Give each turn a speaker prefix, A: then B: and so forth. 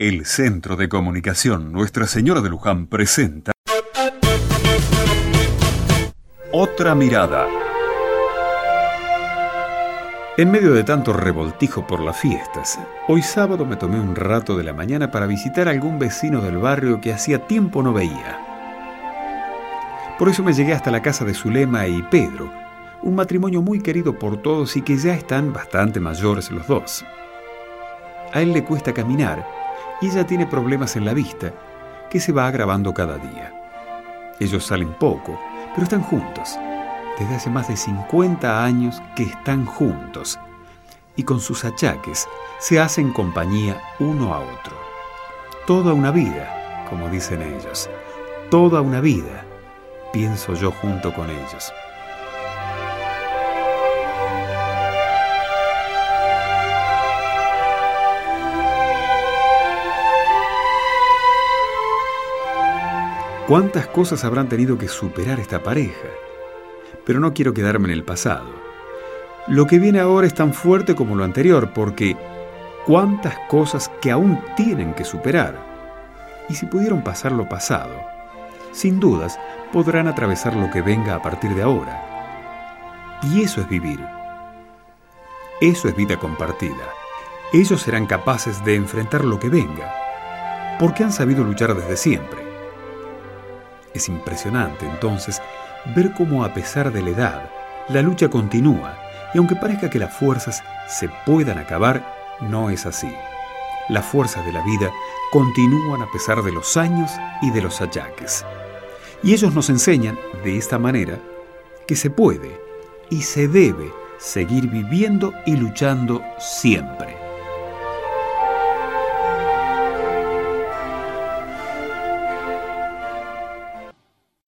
A: El Centro de Comunicación Nuestra Señora de Luján presenta Otra Mirada. En medio de tanto revoltijo por las fiestas, hoy sábado me tomé un rato de la mañana para visitar a algún vecino del barrio que hacía tiempo no veía. Por eso me llegué hasta la casa de Zulema y Pedro, un matrimonio muy querido por todos y que ya están bastante mayores los dos. A él le cuesta caminar y ella tiene problemas en la vista que se va agravando cada día. Ellos salen poco, pero están juntos. Desde hace más de 50 años que están juntos y con sus achaques se hacen compañía uno a otro. Toda una vida, como dicen ellos, toda una vida, pienso yo junto con ellos. ¿Cuántas cosas habrán tenido que superar esta pareja? Pero no quiero quedarme en el pasado. Lo que viene ahora es tan fuerte como lo anterior, porque cuántas cosas que aún tienen que superar. Y si pudieron pasar lo pasado, sin dudas podrán atravesar lo que venga a partir de ahora. Y eso es vivir. Eso es vida compartida. Ellos serán capaces de enfrentar lo que venga, porque han sabido luchar desde siempre. Es impresionante entonces ver cómo a pesar de la edad, la lucha continúa y aunque parezca que las fuerzas se puedan acabar, no es así. Las fuerzas de la vida continúan a pesar de los años y de los achaques. Y ellos nos enseñan, de esta manera, que se puede y se debe seguir viviendo y luchando siempre.